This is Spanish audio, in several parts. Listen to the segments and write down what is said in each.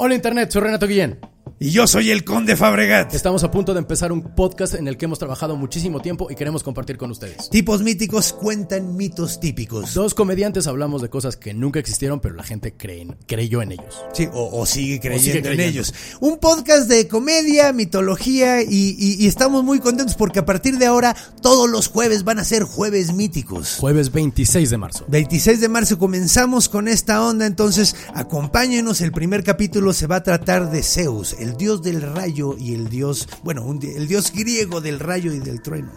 Hola Internet, soy Renato Guillén. Y yo soy el Conde Fabregat. Estamos a punto de empezar un podcast en el que hemos trabajado muchísimo tiempo y queremos compartir con ustedes. Tipos míticos cuentan mitos típicos. Dos comediantes hablamos de cosas que nunca existieron, pero la gente cree, creyó en ellos. Sí, o, o sigue creyendo sigue en ellos. Un podcast de comedia, mitología y, y- y estamos muy contentos porque a partir de ahora todos los jueves van a ser jueves míticos. Jueves 26 de marzo. 26 de marzo comenzamos con esta onda, entonces acompáñenos, el primer capítulo se va a tratar de Zeus, el dios del rayo y el dios, bueno, el dios griego del rayo y del trueno.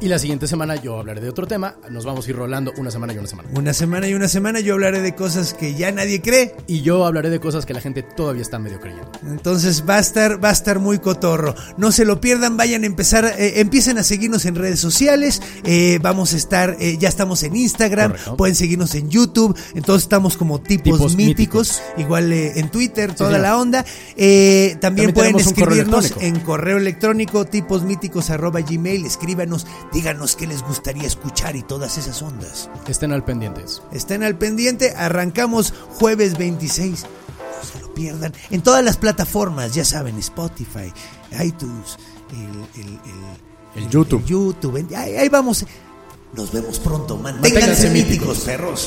Y la siguiente semana yo hablaré de otro tema. Nos vamos a ir rolando una semana y una semana. Una semana y una semana yo hablaré de cosas que ya nadie cree, Y yo hablaré de cosas que la gente todavía está medio creyendo. entonces va a estar, va a estar muy cotorro. No se lo pierdan, vayan a empezar, eh, empiecen a seguirnos en redes sociales. eh, vamos a estar, eh, ya estamos en Instagram, Correcto. pueden seguirnos en YouTube. Entonces estamos como tipos, Tipos míticos, igual en Twitter, toda señor. la onda. También, También pueden correo escribirnos en correo electrónico tiposmíticos arroba gmail. Escríbanos, díganos qué les gustaría escuchar y todas esas ondas. Estén al pendientes. Estén al pendiente, arrancamos jueves 26. No se lo pierdan. En todas las plataformas, ya saben, Spotify, iTunes, el, el- el- El YouTube. YouTube. ahí vamos. Nos vemos pronto, manténganse, Manténganse míticos, míticos. perros.